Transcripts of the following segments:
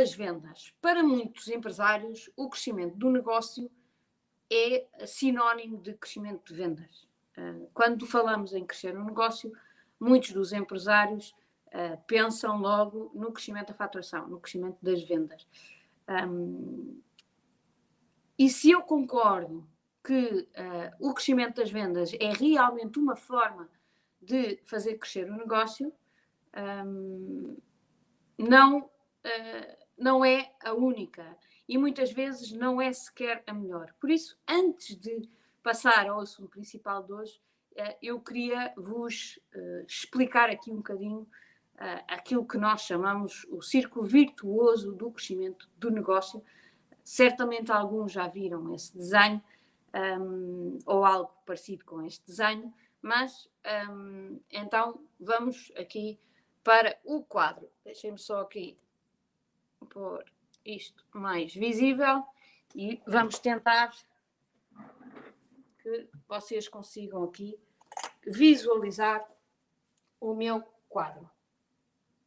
das vendas. Para muitos empresários, o crescimento do negócio é sinónimo de crescimento de vendas. Uh, quando falamos em crescer um negócio, muitos dos empresários uh, pensam logo no crescimento da faturação, no crescimento das vendas. Um, e se eu concordo que o crescimento das vendas é realmente uma forma de fazer crescer o negócio, não, uh, não é a única e muitas vezes não é sequer a melhor. Por isso, antes de passar ao assunto principal de hoje, uh, eu queria vos explicar aqui um bocadinho aquilo que nós chamamos o círculo virtuoso do crescimento do negócio Certamente alguns já viram esse desenho um, ou algo parecido com este desenho, mas um, então vamos aqui para o quadro. Deixem-me só aqui pôr isto mais visível e vamos tentar que vocês consigam aqui visualizar o meu quadro.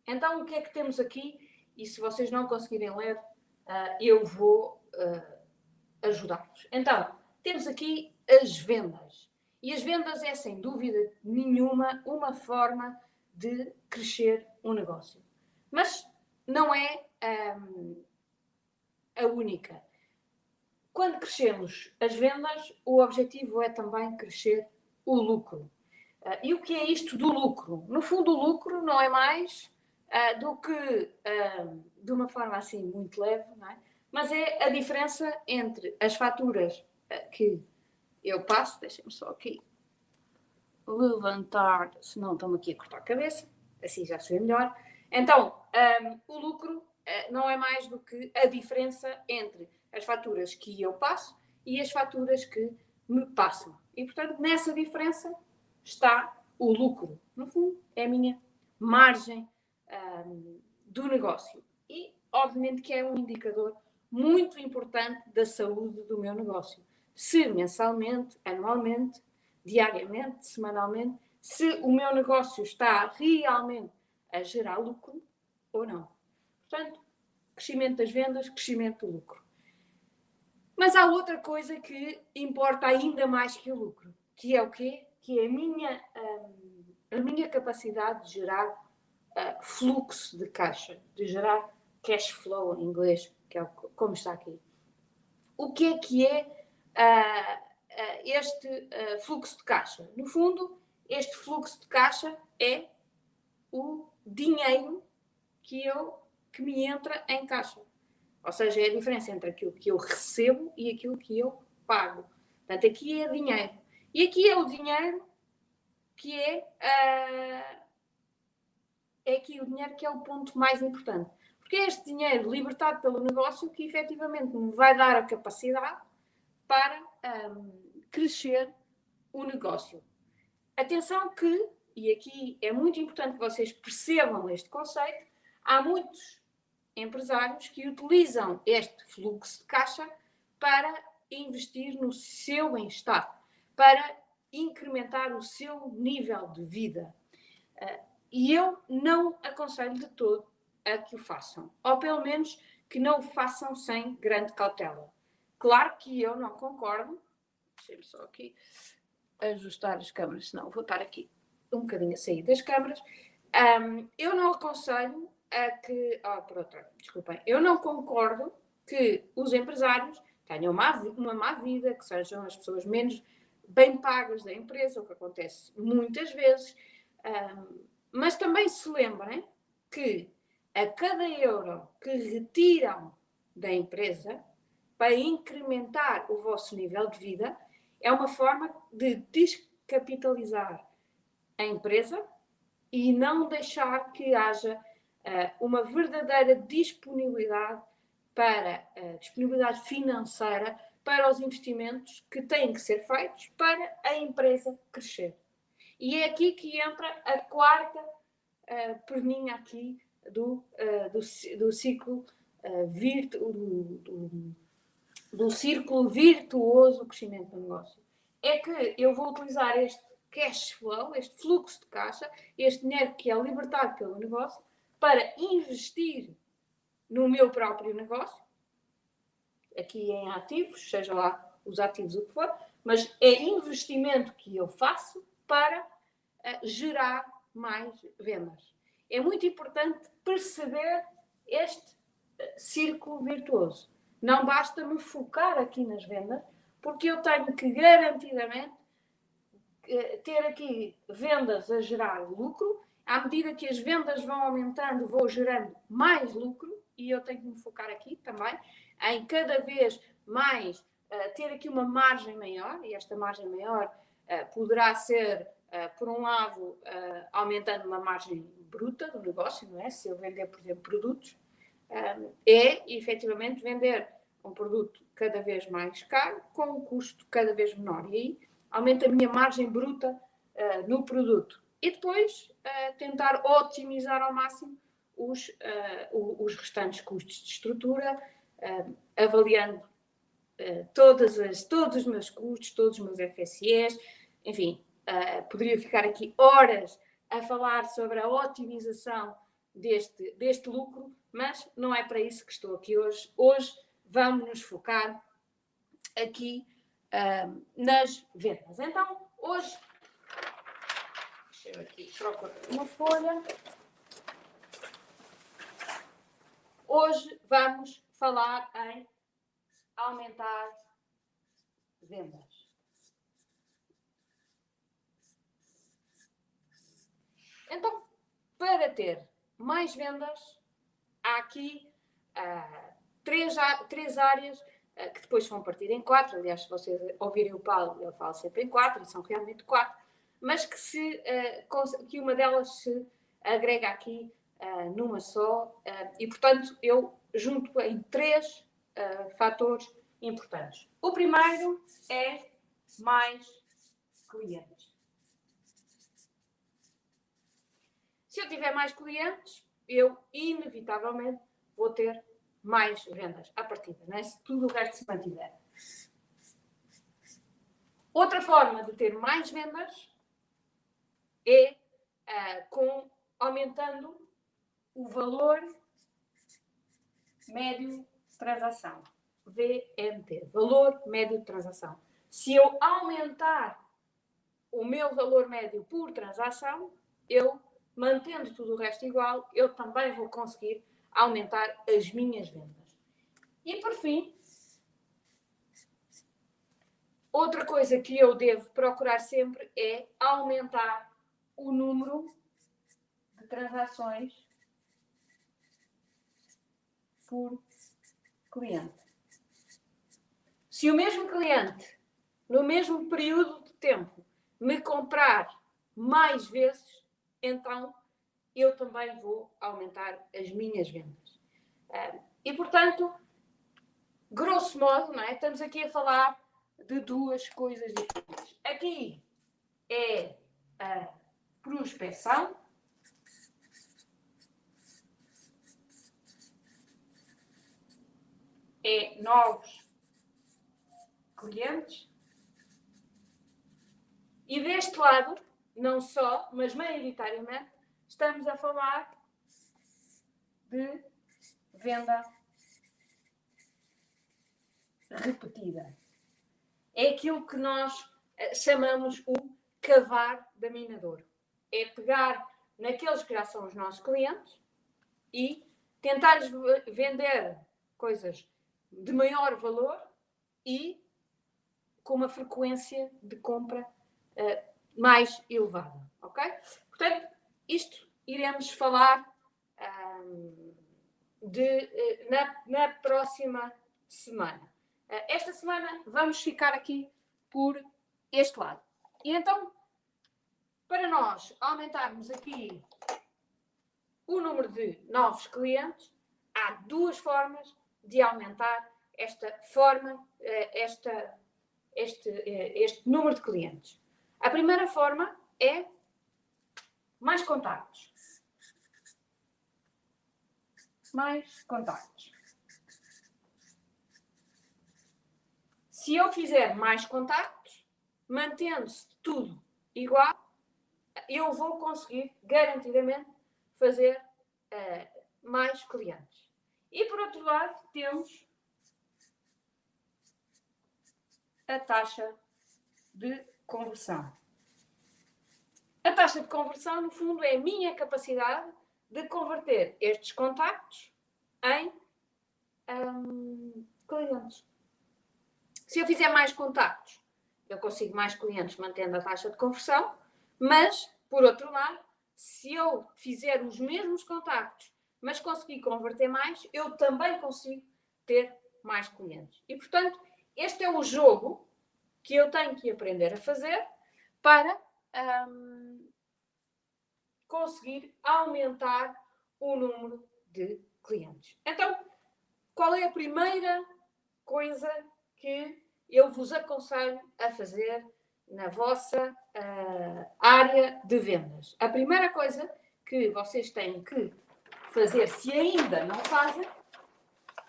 Então, o que é que temos aqui? E se vocês não conseguirem ler, uh, eu vou uh, ajudar-vos. Então, temos aqui as vendas. E as vendas é, sem dúvida nenhuma, uma forma de crescer um negócio. Mas não é um, a única. Quando crescemos as vendas, o objetivo é também crescer o lucro. Uh, e o que é isto do lucro? No fundo, o lucro não é mais uh, do que, uh, de uma forma assim muito leve, é? mas é a diferença entre as faturas uh, que eu passo, deixem-me só aqui levantar, senão estão aqui a cortar a cabeça, assim já se vê melhor. Então, um, o lucro não é mais do que a diferença entre as faturas que eu passo e as faturas que me passam. E, portanto, nessa diferença está o lucro. No fundo, é a minha margem um, do negócio. E, obviamente, que é um indicador muito importante da saúde do meu negócio. Se mensalmente, anualmente, diariamente, semanalmente, se o meu negócio está realmente a gerar lucro ou não. Portanto, crescimento das vendas, crescimento do lucro. Mas há outra coisa que importa ainda mais que o lucro, que é o quê? Que é a minha, hum, a minha capacidade de gerar uh, fluxo de caixa, de gerar cash flow em inglês, que é como está aqui. O que é que é uh, uh, este fluxo de caixa? No fundo, este fluxo de caixa é o dinheiro que eu que me entra em caixa. Ou seja, é a diferença entre aquilo que eu recebo e aquilo que eu pago. Portanto, aqui é dinheiro. E aqui é o dinheiro que é uh, é aqui o dinheiro que é o ponto mais importante. Porque é este dinheiro libertado pelo negócio que efetivamente me vai dar a capacidade para um, crescer o negócio. Atenção que, e aqui é muito importante que vocês percebam este conceito, há muitos empresários que utilizam este fluxo de caixa para investir no seu bem-estar, para incrementar o seu nível de vida. Uh, e eu não aconselho de todo a que o façam. Ou pelo menos que não o façam sem grande cautela. Claro que eu não concordo. Deixa-me só aqui ajustar as câmaras, senão vou estar aqui um bocadinho a sair das câmaras. Um, eu não aconselho a que. Oh, por outra, desculpem. Eu não concordo que os empresários tenham uma, uma má vida, que sejam as pessoas menos bem pagas da empresa, o que acontece muitas vezes. Um, mas também se lembrem que a cada euro que retiram da empresa para incrementar o vosso nível de vida é uma forma de descapitalizar a empresa e não deixar que haja uma verdadeira disponibilidade para uh, disponibilidade financeira para os investimentos que têm que ser feitos para a empresa crescer. E é aqui que entra a quarta uh, perninha aqui do, uh, do, do, ciclo uh, virtu, do, do, do círculo virtuoso do crescimento do negócio. É que eu vou utilizar este cash flow, este fluxo de caixa, este dinheiro que é libertado pelo negócio, para investir no meu próprio negócio, aqui em ativos, seja lá os ativos o que for, mas é investimento que eu faço para uh, gerar mais vendas. É muito importante perceber este uh, círculo virtuoso. Não basta me focar aqui nas vendas, porque eu tenho que garantidamente uh, ter aqui vendas a gerar lucro. À medida que as vendas vão aumentando, vou gerando mais lucro e eu tenho que me focar aqui também em cada vez mais uh, ter aqui uma margem maior, e esta margem maior uh, poderá ser, uh, por um lado, aumentando uma margem bruta do negócio, não é? Se eu vender, por exemplo, produtos, é efetivamente vender um produto cada vez mais caro com um custo cada vez menor. E aí aumenta a minha margem bruta no produto. E depois tentar otimizar ao máximo os, os restantes custos de estrutura, uh, avaliando uh, todas as, todos os meus custos, todos os meus FSEs, enfim, uh, poderia ficar aqui horas a falar sobre a otimização deste, deste lucro, mas não é para isso que estou aqui hoje. Hoje vamos nos focar aqui nas vendas. Então, hoje, eu aqui procurar uma folha. Hoje vamos falar em aumentar vendas. Então, para ter mais vendas, há aqui uh, três, três áreas uh, que depois vão partir em quatro. Aliás, se vocês ouvirem o Paulo, ele fala sempre em quatro, e são realmente quatro, mas que, se, uh, que uma delas se agrega aqui numa só, e portanto eu junto em três uh, fatores importantes. O primeiro é mais clientes. Se eu tiver mais clientes, eu inevitavelmente vou ter mais vendas à partida, né? se tudo o resto se mantiver. Outra forma de ter mais vendas é uh, com aumentando o valor médio de transação. VMT, valor médio de transação. Se eu aumentar o meu valor médio por transação, eu, mantendo tudo o resto igual, eu também vou conseguir aumentar as minhas vendas. E por fim, outra coisa que eu devo procurar sempre é aumentar o número de transações por cliente. Se o mesmo cliente, no mesmo período de tempo, me comprar mais vezes, então eu também vou aumentar as minhas vendas. E, portanto, grosso modo, não é? estamos aqui a falar de duas coisas diferentes. Aqui é a prospecção é novos clientes. E deste lado, não só, mas maioritariamente, estamos a falar de venda repetida. É aquilo que nós eh, chamamos o cavar da minador. É pegar naqueles que já são os nossos clientes e tentar vender coisas de maior valor e com uma frequência de compra uh, mais elevada, ok? Portanto, isto iremos falar um, de, uh, na, na, próxima semana. Uh, esta semana vamos ficar aqui por este lado. E então, para nós aumentarmos aqui o número de novos clientes, há duas formas de aumentar esta forma, eh, esta, este, eh, este número de clientes. A primeira forma é mais contactos. Mais contactos. Se eu fizer mais contactos, mantendo-se tudo igual, eu vou conseguir garantidamente fazer uh, mais clientes. E por outro lado, temos a taxa de conversão. A taxa de conversão, no fundo, é a minha capacidade de converter estes contactos em um, clientes. Se eu fizer mais contactos, eu consigo mais clientes mantendo a taxa de conversão, mas, por outro lado, se eu fizer os mesmos contactos, mas conseguir converter mais, eu também consigo ter mais clientes. E, portanto, este é o jogo que eu tenho que aprender a fazer para um, conseguir aumentar o número de clientes. Então, qual é a primeira coisa que eu vos aconselho a fazer na vossa uh, área de vendas? A primeira coisa que vocês têm que fazer, se ainda não fazem,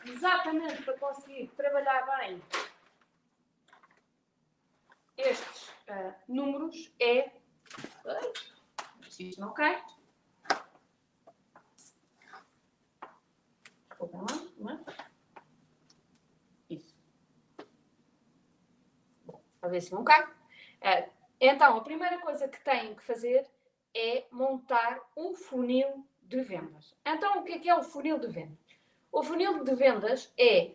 exatamente para conseguir trabalhar bem estes uh, números, é. Isto não cai. É? Isso. Bom, a ver se não cai. Uh, então, a primeira coisa que têm que fazer é montar um funil de vendas. Então, o que é, que é o funil de vendas? O funil de vendas é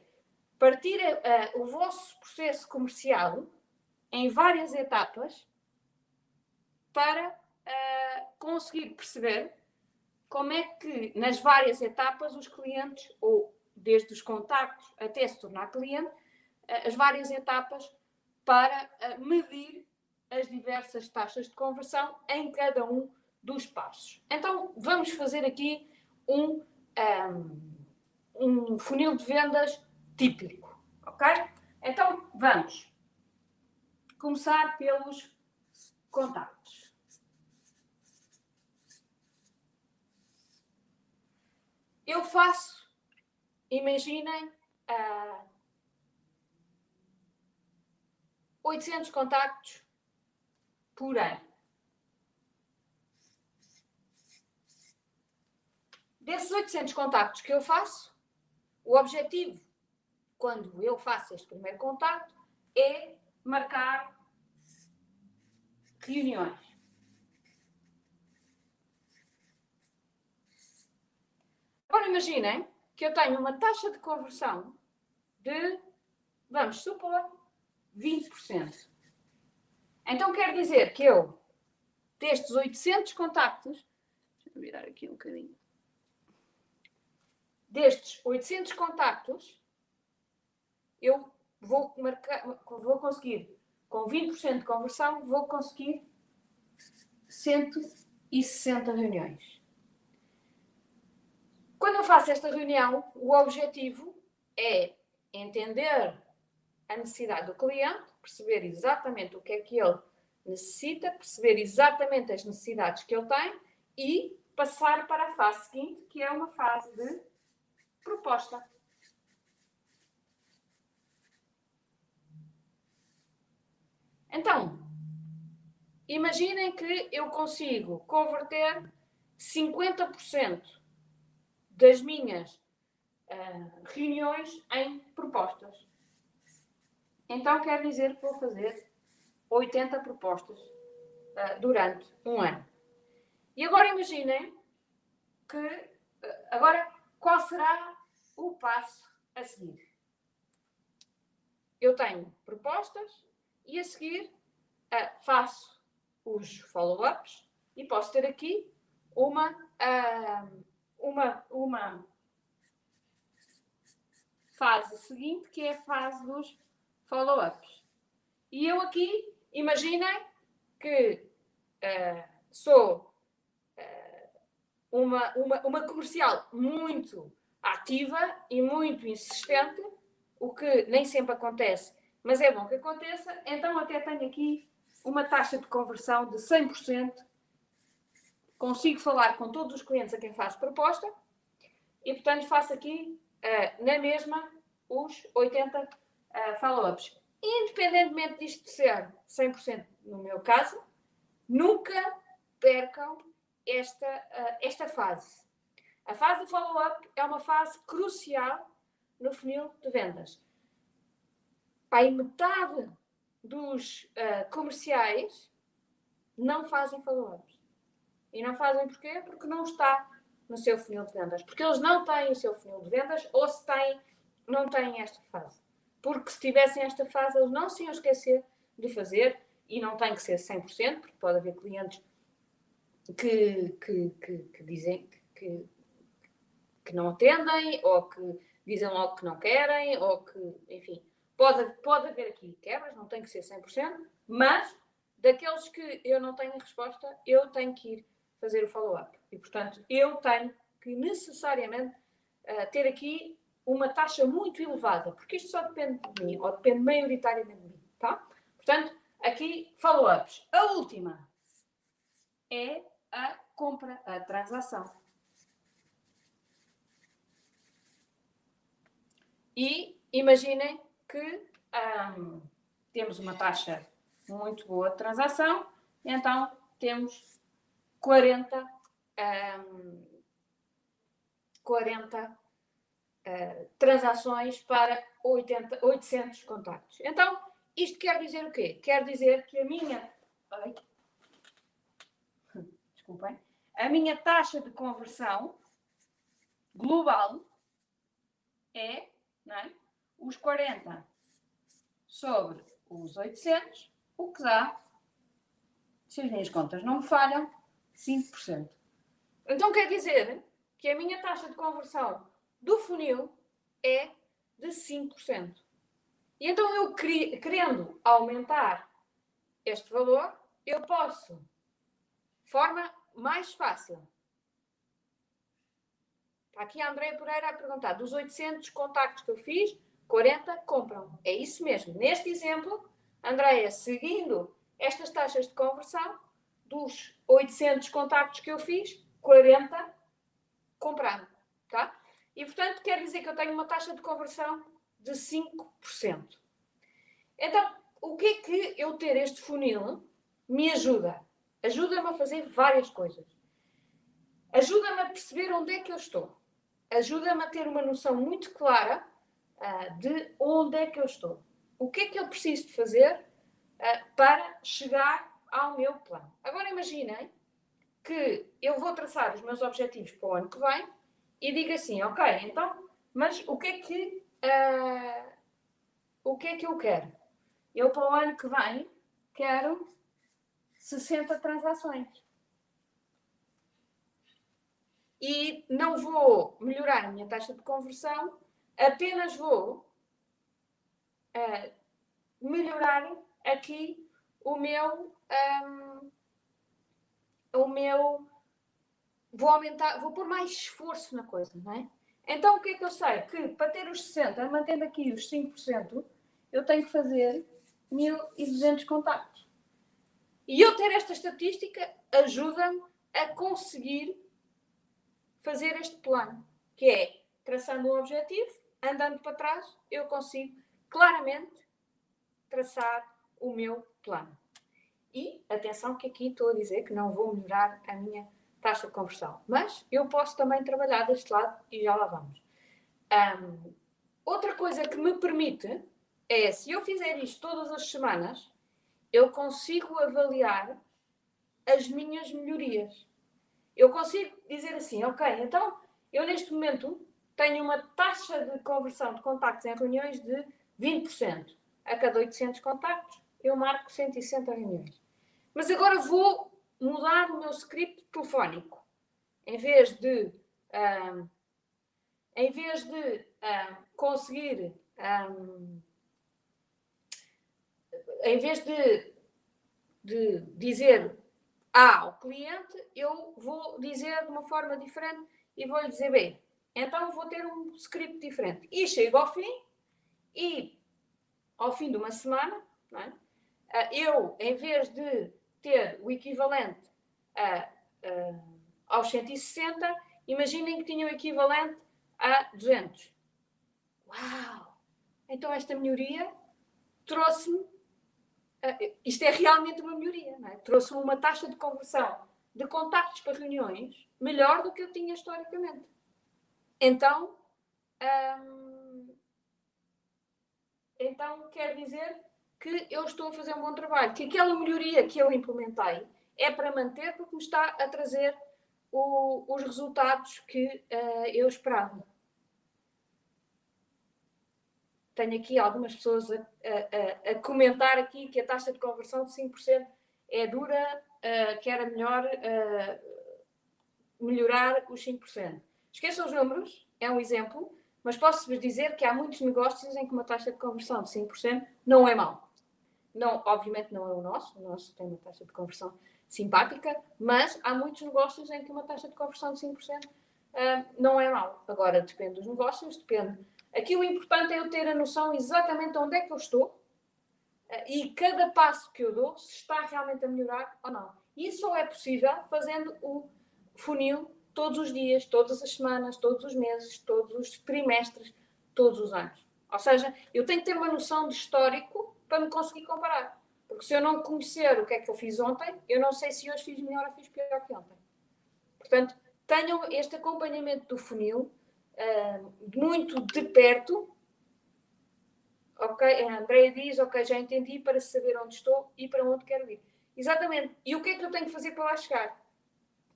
partir uh, o vosso processo comercial em várias etapas para uh, conseguir perceber como é que nas várias etapas os clientes, ou desde os contactos até se tornar cliente, uh, as várias etapas para medir as diversas taxas de conversão em cada um dos passos. Então, vamos fazer aqui um, um, um funil de vendas típico, ok? Então, vamos começar pelos contactos. Eu faço, imaginem, uh, 800 contactos por ano. Desses 800 contactos que eu faço, o objetivo, quando eu faço este primeiro contacto, é marcar reuniões. Agora imaginem que eu tenho uma taxa de conversão de, vamos supor, 20%. Então quer dizer que eu, destes 800 contactos, deixa-me virar aqui um bocadinho, destes 800 contactos, eu vou, marcar, vou conseguir, com 20% de conversão, vou conseguir 160 reuniões. Quando eu faço esta reunião, o objetivo é entender a necessidade do cliente, perceber exatamente o que é que ele necessita, perceber exatamente as necessidades que ele tem e passar para a fase seguinte, que é uma fase de proposta. Então, imaginem que eu consigo converter 50% das minhas uh, reuniões em propostas. Então quer dizer que vou fazer 80 propostas uh, durante um ano. E agora imaginem que uh, agora qual será o passo a seguir? Eu tenho propostas, e a seguir uh, faço os follow-ups e posso ter aqui uma, uma, uma fase seguinte, que é a fase dos follow-ups. E eu aqui, imaginem que uh, sou uma, uma, uma comercial muito ativa e muito insistente, o que nem sempre acontece mas é bom que aconteça. Então, até tenho aqui uma taxa de conversão de 100%. Consigo falar com todos os clientes a quem faço proposta e, portanto, faço aqui uh, na mesma os 80 uh, follow-ups. Independentemente disto ser 100% no meu caso, nunca percam esta, uh, esta fase. A fase de follow-up é uma fase crucial no funil de vendas. Pai, metade dos uh, comerciais não fazem follow-ups. E não fazem porquê? Porque não está no seu funil de vendas. Porque eles não têm o seu funil de vendas ou se têm, não têm esta fase. Porque se tivessem esta fase, eles não se iam esquecer de fazer e não tem que ser 100%, porque pode haver clientes que, que, que, que dizem que, que não atendem ou que dizem logo que não querem ou que, enfim, pode, pode haver aqui quebras, não tem que ser 100%, mas daqueles que eu não tenho resposta, eu tenho que ir fazer o follow-up. E, portanto, eu tenho que necessariamente uh, ter aqui uma taxa muito elevada, porque isto só depende de mim, ou depende maioritariamente de mim, tá? Portanto, aqui follow-ups. A última é a compra, a transação. E imaginem que um, temos uma taxa muito boa de transação, então temos 40, um, 40 uh, transações para 80, 800 contactos. Então, isto quer dizer o quê? Quer dizer que a minha. Ai, desculpem. A minha taxa de conversão global é, é os 40 sobre os 800, o que dá, se as minhas contas não me falham, 5%. Então quer dizer que a minha taxa de conversão do funil é de 5%. E então eu querendo aumentar este valor, eu posso, forma mais fácil. Está aqui a Andréia Pereira a perguntar, dos 800 contactos que eu fiz, 40 compram. É isso mesmo. Neste exemplo, Andréia, seguindo estas taxas de conversão, dos 800 contactos que eu fiz, 40 compraram. Tá? E, portanto, quer dizer que eu tenho uma taxa de conversão de 5%. Então, o que é que eu ter este funil me ajuda? Ajuda-me a fazer várias coisas. Ajuda-me a perceber onde é que eu estou. Ajuda-me a ter uma noção muito clara uh, de onde é que eu estou. O que é que eu preciso de fazer uh, para chegar ao meu plano. Agora imaginem que eu vou traçar os meus objetivos para o ano que vem e digo assim, ok, então, mas o que é que uh, o que é que eu quero? Eu para o ano que vem quero 60 transações. E não vou melhorar a minha taxa de conversão, apenas vou uh, melhorar aqui o meu um, o meu vou aumentar, vou pôr mais esforço na coisa, não é? Então o que é que eu sei? Que para ter os 60, mantendo aqui os 5%, eu tenho que fazer 1200 contactos. E eu ter esta estatística ajuda-me a conseguir fazer este plano, que é traçando um objetivo, andando para trás, eu consigo claramente traçar o meu plano. E atenção que aqui estou a dizer que não vou melhorar a minha taxa de conversão, mas eu posso também trabalhar deste lado e já lá vamos. Um, outra coisa que me permite é, se eu fizer isto todas as semanas, eu consigo avaliar as minhas melhorias. Eu consigo dizer assim, ok, então eu neste momento tenho uma taxa de conversão de contactos em reuniões de 20%. A cada 800 contactos, eu marco 160 reuniões. Mas agora vou mudar o meu script telefónico. Em vez de, em vez de conseguir, um, em vez de, de dizer A ao cliente, eu vou dizer de uma forma diferente e vou lhe dizer B. Então vou ter um script diferente. E chego ao fim e ao fim de uma semana, é? Ah, eu, em vez de ter o equivalente a, aos 160, imaginem que tinham o equivalente a 200. Uau! Então esta melhoria trouxe-me. Uh, isto é realmente uma melhoria, é? trouxe-me uma taxa de conversão de contactos para reuniões melhor do que eu tinha historicamente. então, hum, então quer dizer que eu estou a fazer um bom trabalho, que aquela melhoria que eu implementei é para manter porque me está a trazer o, os resultados que uh, eu esperava. Tenho aqui algumas pessoas a, a, a, comentar aqui que a taxa de conversão de 5% é dura, uh, que era melhor uh, melhorar os 5%. Esqueçam os números, é um exemplo, mas posso-vos dizer que há muitos negócios em que uma taxa de conversão de 5% não é mau. Não, obviamente não é o nosso, o nosso tem uma taxa de conversão simpática, mas há muitos negócios em que uma taxa de conversão de 5% uh, ah, não é mau. Agora, depende dos negócios, depende. Aqui o importante é eu ter a noção exatamente onde é que eu estou uh, e cada passo que eu dou, se está realmente a melhorar ou não. Isso só é possível fazendo o funil todos os dias, todas as semanas, todos os meses, todos os trimestres, todos os anos. Ou seja, eu tenho que ter uma noção de histórico para me conseguir comparar. Porque se eu não conhecer o que é que eu fiz ontem, eu não sei se hoje fiz melhor ou fiz pior que ontem. Portanto, tenham este acompanhamento do funil uh, muito de perto. Ok, a Andrea diz, ok, já entendi para saber onde estou e para onde quero ir. Exatamente. E o que é que eu tenho que fazer para lá chegar?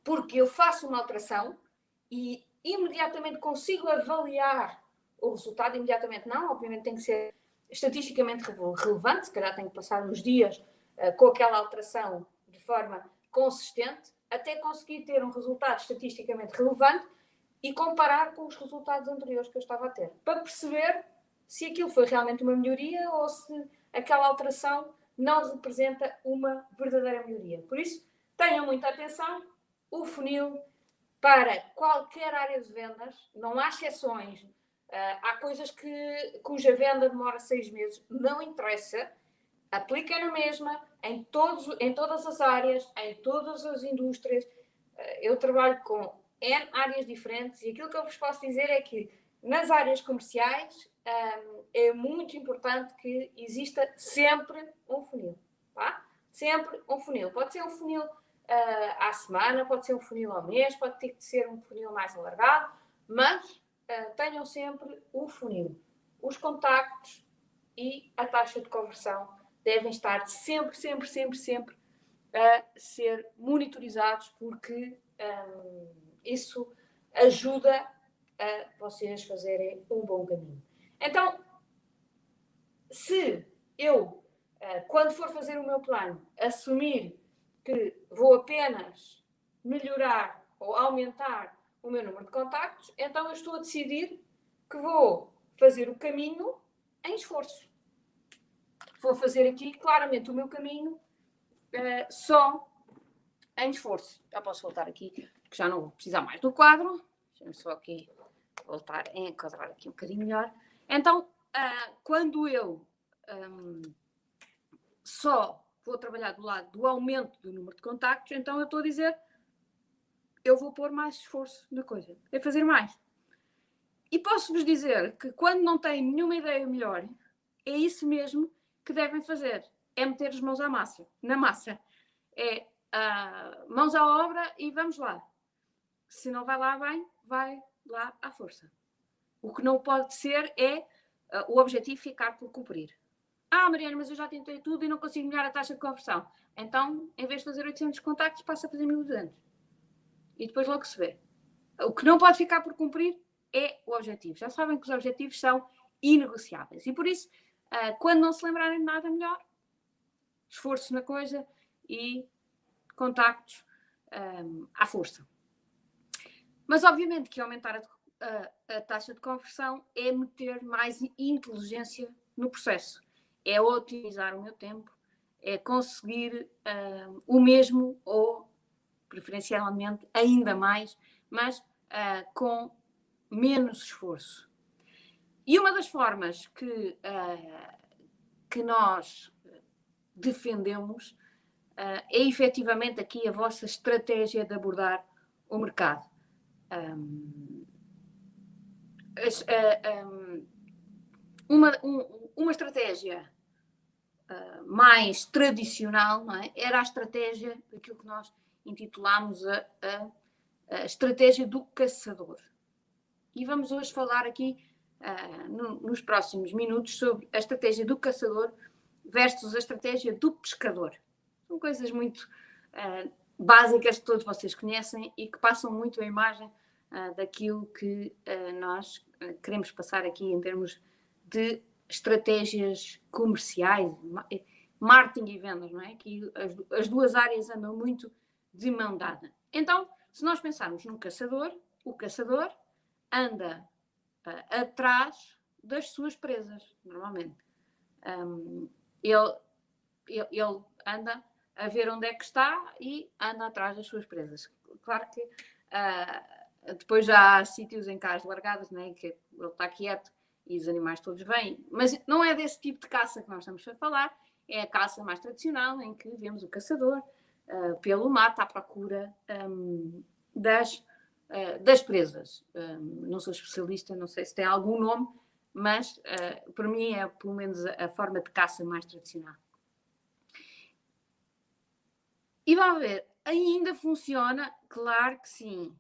Porque eu faço uma alteração e imediatamente consigo avaliar o resultado, imediatamente não, obviamente tem que ser estatisticamente relevante, se calhar tem que passar uns dias uh, com aquela alteração de forma consistente, até conseguir ter um resultado estatisticamente relevante e comparar com os resultados anteriores que eu estava a ter, para perceber se aquilo foi realmente uma melhoria ou se aquela alteração não representa uma verdadeira melhoria. Por isso, tenham muita atenção, o funil para qualquer área de vendas, não há exceções, há coisas que, cuja venda demora seis meses, não interessa, aplica na mesma, em, todos, em todas as áreas, em todas as indústrias. Uh, eu trabalho com N áreas diferentes e aquilo que eu vos posso dizer é que nas áreas comerciais ah, é muito importante que exista sempre um funil. Tá? Sempre um funil. Pode ser um funil uh, à semana, pode ser um funil ao mês, pode ter que ser um funil mais alargado, mas uh, tenham sempre o funil. Os contactos e a taxa de conversão devem estar sempre, sempre, sempre, sempre a ser monitorizados, porque um, isso ajuda a vocês fazerem um bom caminho. Então, se eu, uh, quando for fazer o meu plano, assumir que vou apenas melhorar ou aumentar o meu número de contactos, então eu estou a decidir que vou fazer o caminho em esforço. Vou fazer aqui claramente o meu caminho uh, só em esforço. Já posso voltar aqui, que já não vou precisar mais do quadro. Deixa-me só aqui voltar a enquadrar aqui um bocadinho melhor. Então, uh, quando eu um, só vou trabalhar do lado do aumento do número de contactos, então eu estou a dizer eu vou pôr mais esforço na coisa, é fazer mais. E posso-vos dizer que quando não têm nenhuma ideia melhor, é isso mesmo que devem fazer, é meter as mãos à massa, na massa. É uh, mãos à obra e vamos lá. Se não vai lá bem, vai lá à força. O que não pode ser é uh, o objetivo ficar por cumprir. Ah, Mariana, mas eu já tentei tudo e não consigo melhorar a taxa de conversão. Então, em vez de fazer 800 contactos, passa a fazer 1200 e depois logo se vê. O que não pode ficar por cumprir é o objetivo. Já sabem que os objetivos são inegociáveis. E por isso, uh, quando não se lembrarem de nada melhor, esforço na coisa e contactos um, à força. Mas obviamente que aumentar a, a, a, taxa de conversão é meter mais inteligência no processo. É otimizar o meu tempo, é conseguir um, o mesmo ou preferencialmente ainda mais, mas uh, com menos esforço. E uma das formas que, uh, que nós defendemos uh, é efetivamente aqui a vossa estratégia de abordar o mercado. Um, as, uh, um, uma, um, uma estratégia mais tradicional é? era a estratégia daquilo que nós intitulámos a, a, a estratégia do caçador. e vamos hoje falar aqui uh, no, nos próximos minutos sobre a estratégia do caçador versus a estratégia do pescador. São coisas muito uh, básicas que todos vocês conhecem e que passam muito a imagem uh, daquilo que nós queremos passar aqui em termos de estratégias comerciais, marketing e vendas, não é? Que as, as duas áreas andam muito de mão dada. Então, se nós pensarmos num caçador, o caçador anda uh, atrás das suas presas, normalmente. Um, ele, ele, ele, anda a ver onde é que está e anda atrás das suas presas. Claro que uh, depois já há sítios em casas largadas, né, que ele está quieto e os animais todos vêm, mas não é desse tipo de caça que nós estamos a falar, é a caça mais tradicional, em que vemos o caçador uh, pelo mato à procura um, das eh, das presas. Uh, não sou especialista, não sei se tem algum nome, mas uh, para mim é pelo menos a, a, forma de caça mais tradicional. E vamos ver, ainda funciona? Claro que sim.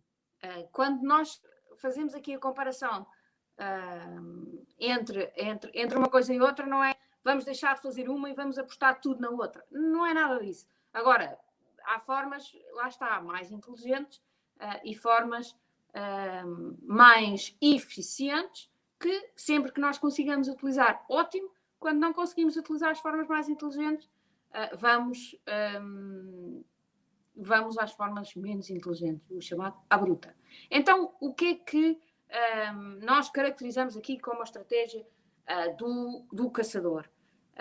quando nós fazemos aqui a comparação entre, entre, entre uma coisa e outra, não é vamos deixar de fazer uma e vamos apostar tudo na outra. Não é nada disso. Agora, há formas, lá está, mais inteligentes uh, e formas uh, mais eficientes que sempre que nós consigamos utilizar, ótimo. Quando não conseguimos utilizar as formas mais inteligentes, uh, vamos, um, vamos às formas menos inteligentes, o chamado à bruta. Então, o que é que um, nós caracterizamos aqui como a estratégia do, do caçador?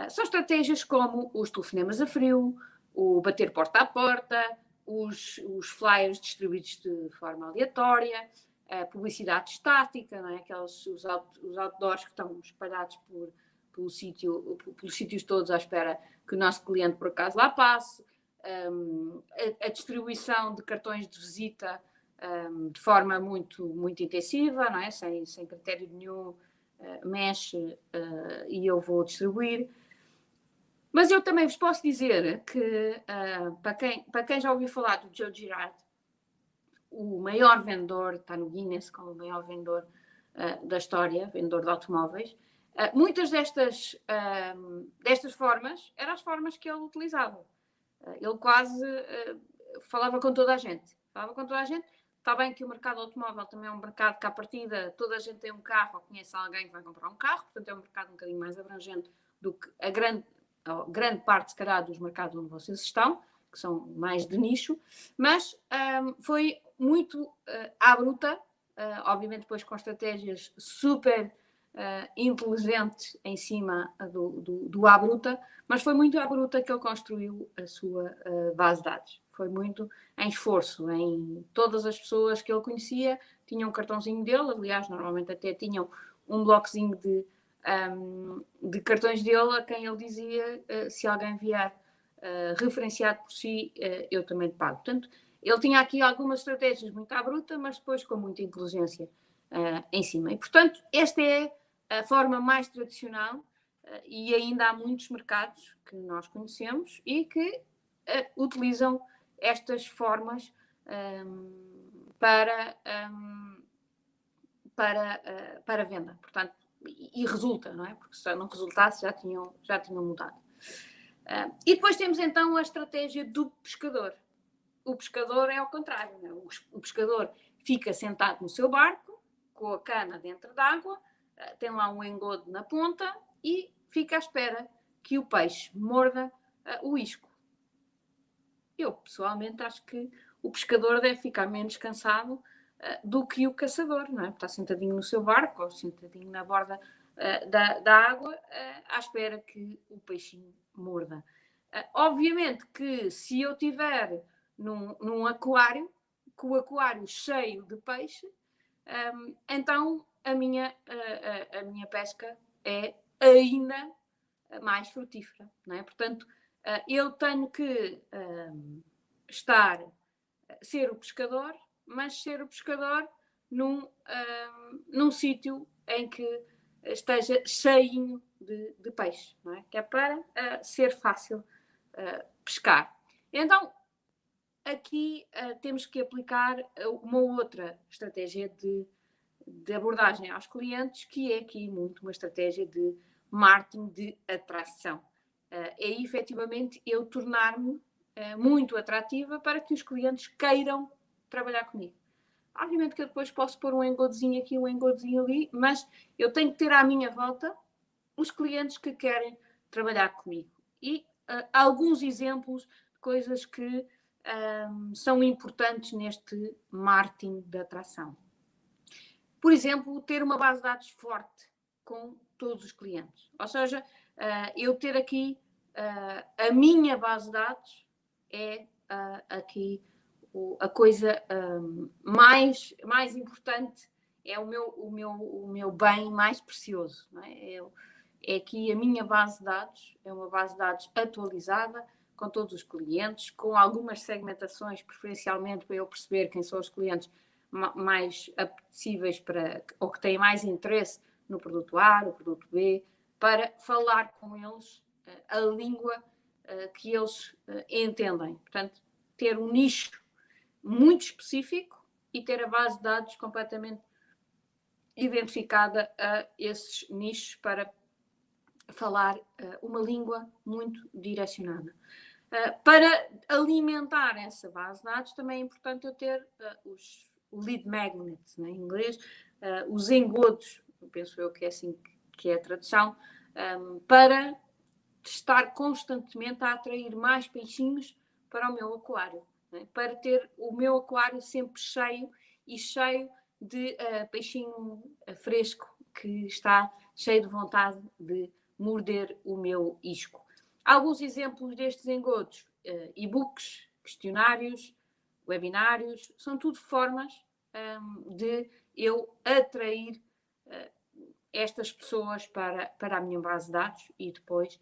são estratégias como os telefonemas a frio, o bater porta a porta, os, os flyers distribuídos de forma aleatória, a publicidade estática, não é? Aqueles, os, os outdoors que estão espalhados por, pelo sítio, pelos sítios todos à espera que o nosso cliente por acaso lá passe, um, a, a, distribuição de cartões de visita um, de forma muito, muito intensiva, não é? sem, sem critério nenhum, uh, mexe uh, e eu vou distribuir. Mas eu também vos posso dizer que, uh, para, quem, para quem já ouviu falar do Joe Girard, o maior vendedor, está no Guinness como o maior vendedor uh, da história, vendedor de automóveis, uh, muitas destas, destas formas eram as formas que ele utilizava. ele quase falava com toda a gente. Falava com toda a gente. Está bem que o mercado automóvel também é um mercado que, à partida, toda a gente tem um carro ou conhece alguém que vai comprar um carro, portanto, é um mercado um bocadinho mais abrangente do que a grande grande parte, se calhar, dos mercados onde vocês estão, que são mais de nicho, mas um, foi muito uh, à bruta, uh, obviamente depois com estratégias super uh, inteligentes em cima do, do, do à bruta, mas foi muito à bruta que ele construiu a sua uh, base de dados. Foi muito em esforço, em todas as pessoas que ele conhecia tinham um cartãozinho dele, aliás, normalmente até tinham um bloquezinho de um, de cartões dele a quem ele dizia uh, se alguém vier uh, referenciado por si, uh, eu também lhe pago. Portanto, ele tinha aqui algumas estratégias muito à bruta, mas depois com muita inteligência em cima. E, portanto, esta é a forma mais tradicional e ainda há muitos mercados que nós conhecemos e que utilizam estas formas um, para, um, para, para venda. Portanto, e, resulta, não é? Porque se não resultasse já tinham, já tinham mudado. Uh, e depois temos então a estratégia do pescador. O pescador é ao contrário, é? o, pescador fica sentado no seu barco, com a cana dentro d'água, uh, tem lá um engodo na ponta e fica à espera que o peixe morda uh, o isco. Eu, pessoalmente, acho que o pescador deve ficar menos cansado do que o caçador, não é? Está sentadinho no seu barco ou sentadinho na borda uh, da, da, água uh, à espera que o peixinho morda. obviamente que se eu tiver num, num aquário, com o aquário cheio de peixe, um, ehm, então a minha, a, a, minha pesca é ainda mais frutífera, não é? Portanto, eu tenho que um, ehm, estar, ser o pescador, mas ser o pescador num, uh, num sítio em que esteja cheinho de, de peixe, é? que é para uh, ser fácil uh, pescar. Então, aqui uh, temos que aplicar uma outra estratégia de, de abordagem aos clientes, que é aqui muito uma estratégia de marketing de atração. Uh, é efetivamente eu tornar-me muito atrativa para que os clientes queiram trabalhar comigo. Obviamente que eu depois posso pôr um engodozinho aqui, um engodozinho ali, mas eu tenho que ter à minha volta os clientes que querem trabalhar comigo. E uh, alguns exemplos de coisas que um, são importantes neste marketing de atração. Por exemplo, ter uma base de dados forte com todos os clientes. Ou seja, uh, eu ter aqui uh, a minha base de dados é aqui o, a coisa um, mais, mais importante, é o meu, o, meu, o meu bem mais precioso. É? Eu, é aqui a minha base de dados, é uma base de dados atualizada, com todos os clientes, com algumas segmentações, preferencialmente para eu perceber quem são os clientes mais apetecíveis para, ou que têm mais interesse no produto A, no produto B, para falar com eles eh, a língua eh, que eles eh, entendem. Portanto, ter um nicho muito específico e ter a base de dados completamente identificada a esses nichos para falar uma língua muito direcionada. para alimentar essa base de dados, também é importante eu ter os lead magnets, né, em inglês, os engodos penso eu que é assim que é a tradução, um, para estar constantemente a atrair mais peixinhos para o meu aquário, né? para ter o meu aquário sempre cheio e cheio de uh, peixinho ah, fresco que está cheio de vontade de morder o meu isco. Alguns exemplos destes engodos: uh, e-books, questionários, webinários, são tudo formas um, de eu atrair estas pessoas para, para a minha base de dados e depois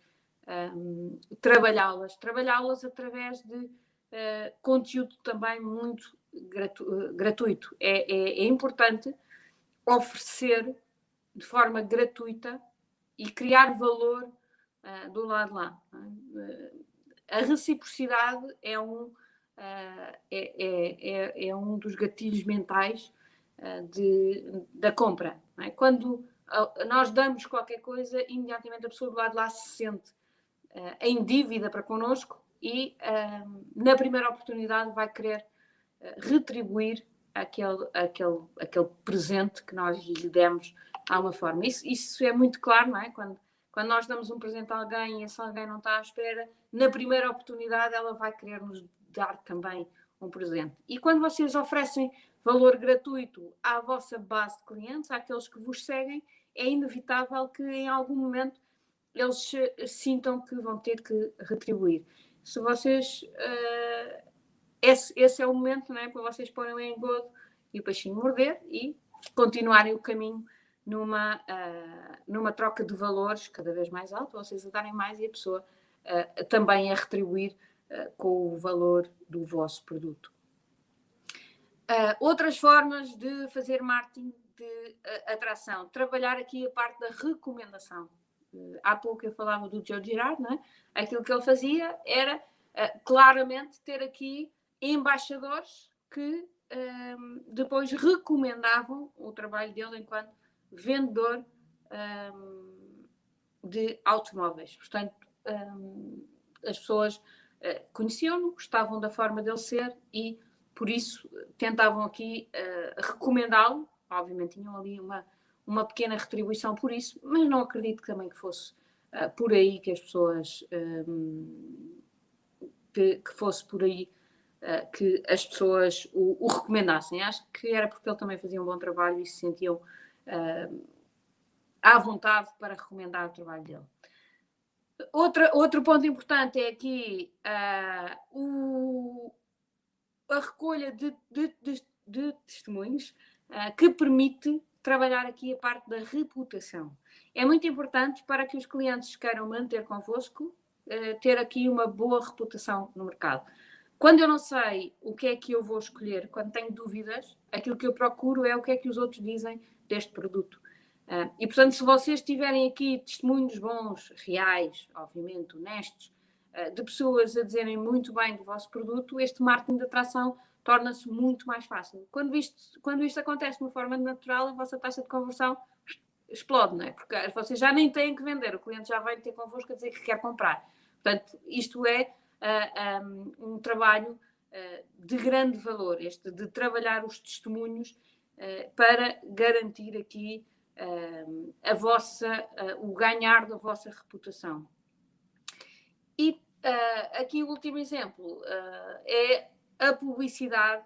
um, trabalhá-las. Trabalhá-las através de uh, conteúdo também muito gratu gratuito. É, é, é, importante oferecer de forma gratuita e criar valor uh, do lado lá. Uh, a reciprocidade é um, é, é, é, um dos gatilhos mentais de, da compra. É? Quando nós damos qualquer coisa, imediatamente a pessoa do lado lá se sente em dívida para connosco e na primeira oportunidade vai querer uh, retribuir aquele, aquele, aquele presente que nós lhe demos de alguma forma. Isso, isso é muito claro, não é? Quando, quando nós damos um presente a alguém e esse alguém não está à espera, na primeira oportunidade ela vai querer nos dar também um presente. E quando vocês oferecem valor gratuito à vossa base de clientes, àqueles que vos seguem, é inevitável que em algum momento eles sintam que vão ter que retribuir. Se vocês. Uh, esse, esse, é o momento não é, para vocês porem o engodo e o peixinho morder e continuarem o caminho numa, uh, numa troca de valores cada vez mais alto, vocês a darem mais e a pessoa uh, também a retribuir com o valor do vosso produto. outras formas de fazer marketing de atração. Trabalhar aqui a parte da recomendação. Há pouco eu falava do Joe Girard, não é? Aquilo que ele fazia era uh, claramente ter aqui embaixadores que um, depois recomendavam o trabalho dele enquanto vendedor um, de automóveis. Portanto, um, as pessoas uh, conheciam-no, gostavam da forma dele ser e, por isso, tentavam aqui uh, recomendá-lo obviamente tinham ali uma, uma pequena retribuição por isso, mas não acredito também que fosse uh, por aí que as pessoas um, que, que, fosse por aí uh, que as pessoas o, o, recomendassem. Acho que era porque ele também fazia um bom trabalho e se sentiam uh, à vontade para recomendar o trabalho dele. Outra, outro ponto importante é aqui o, a recolha de, de, de, de testemunhos que permite trabalhar aqui a parte da reputação. É muito importante para que os clientes queiram manter convosco, uh, ter aqui uma boa reputação no mercado. Quando eu não sei o que é que eu vou escolher, quando tenho dúvidas, aquilo que eu procuro é o que é que os outros dizem deste produto. Uh, e portanto, se vocês tiverem aqui testemunhos bons, reais, obviamente honestos, uh, de pessoas a dizerem muito bem do vosso produto, este marketing de atração torna-se muito mais fácil. Quando isto, quando isto acontece de uma forma natural, a vossa taxa de conversão explode, não é? Porque vocês já nem têm que vender, o cliente já vem ter convosco a dizer que quer comprar. Portanto, isto é uh, um, um, trabalho uh, de grande valor, este de trabalhar os testemunhos uh, para garantir aqui a vossa, o ganhar da vossa reputação. E aqui o último exemplo é a publicidade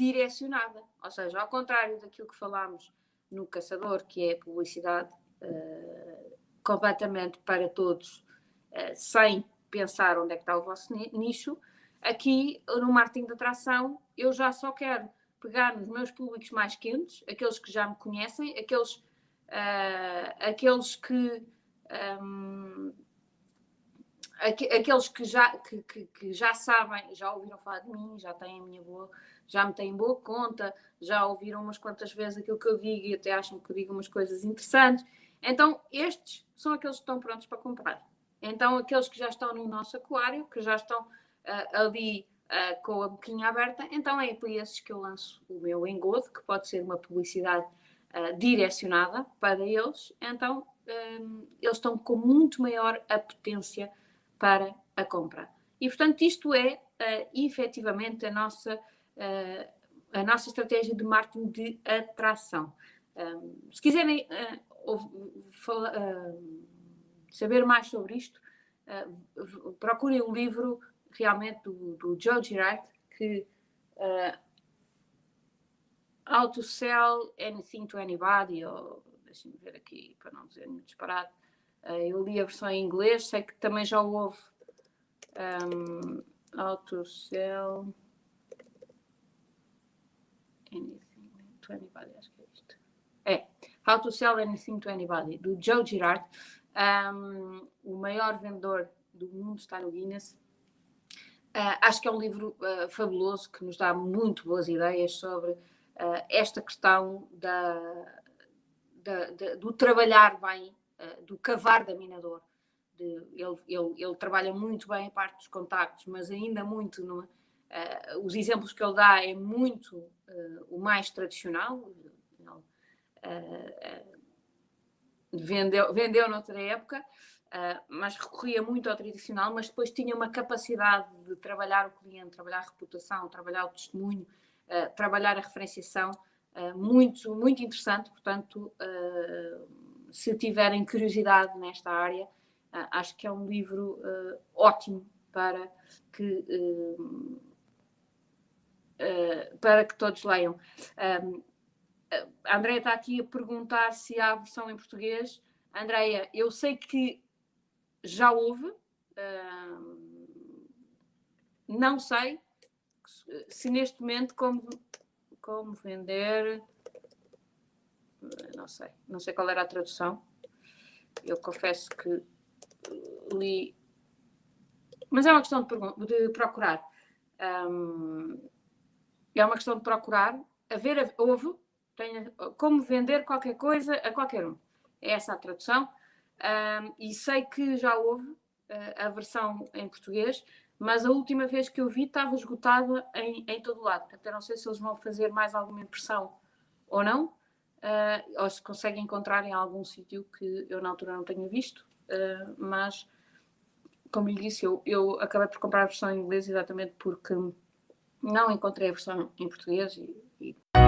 direcionada, ou seja, ao contrário daquilo que falámos no Caçador, que é publicidade uh, completamente para todos, uh, sem pensar onde é que está o vosso nicho. Aqui, no marketing de atração, eu já só quero pegar nos meus públicos mais quentes, aqueles que já me conhecem, aqueles, uh, aqueles que. Um, aqueles que já, que, que, que, já sabem, já ouviram falar de mim, já têm a minha boa, já me têm boa conta, já ouviram umas quantas vezes aquilo que eu digo e até acham que eu digo umas coisas interessantes. Então, estes são aqueles que estão prontos para comprar. Então, aqueles que já estão no nosso aquário, que já estão uh, ali uh, com a boquinha aberta, então é para esses que eu lanço o meu engodo, que pode ser uma publicidade uh, direcionada para eles. Então, um, eles estão com muito maior apetência para a compra. E, portanto, isto é uh, efetivamente a nossa uh, a nossa estratégia de marketing de atração. Um, se quiserem uh, uh, saber mais sobre isto, uh, procurem o livro realmente do, do Joe Girard, que How to Sell Anything to Anybody, ou deixem-me ver aqui para não dizer muito disparado. Eu li a versão em inglês, sei que também já houve um, How to Sell Anything to Anybody, acho que é isto. É, How to Sell Anything to Anybody, do Joe Girard, um, o maior vendedor do mundo, está no Guinness. Uh, acho que é um livro uh, fabuloso que nos dá muito boas ideias sobre uh, esta questão da, da, da, do trabalhar bem, do cavar da minador. De, ele, ele, ele, trabalha muito bem a parte dos contactos, mas ainda muito no, Uh, os exemplos que ele dá é muito uh, o mais tradicional. Uh, vendeu, vendeu noutra época, mas recorria muito ao tradicional, mas depois tinha uma capacidade de trabalhar o cliente, trabalhar a reputação, trabalhar o testemunho, trabalhar a referenciação, muito, muito interessante. Portanto, se tiverem curiosidade nesta área, acho que é um livro ótimo para que uh, para que todos leiam. A Andrea está aqui a perguntar se há versão em português. Andreia, eu sei que já houve, não sei se neste momento como, como vender, não sei, não sei qual era a tradução. Eu confesso que li, mas é uma questão de, de procurar. Um, é uma questão de procurar, haver houve, como vender qualquer coisa a qualquer um. É essa a tradução. Um, e sei que já houve uh, a versão em português, mas a última vez que eu vi estava esgotada em, em todo lado. Portanto, eu não sei se eles vão fazer mais alguma impressão ou não, uh, ou se conseguem encontrar em algum sítio que eu na altura não tenha visto, uh, mas como lhe disse, eu, eu acabei por comprar a versão em inglês exatamente porque não encontrei a versão em português e, e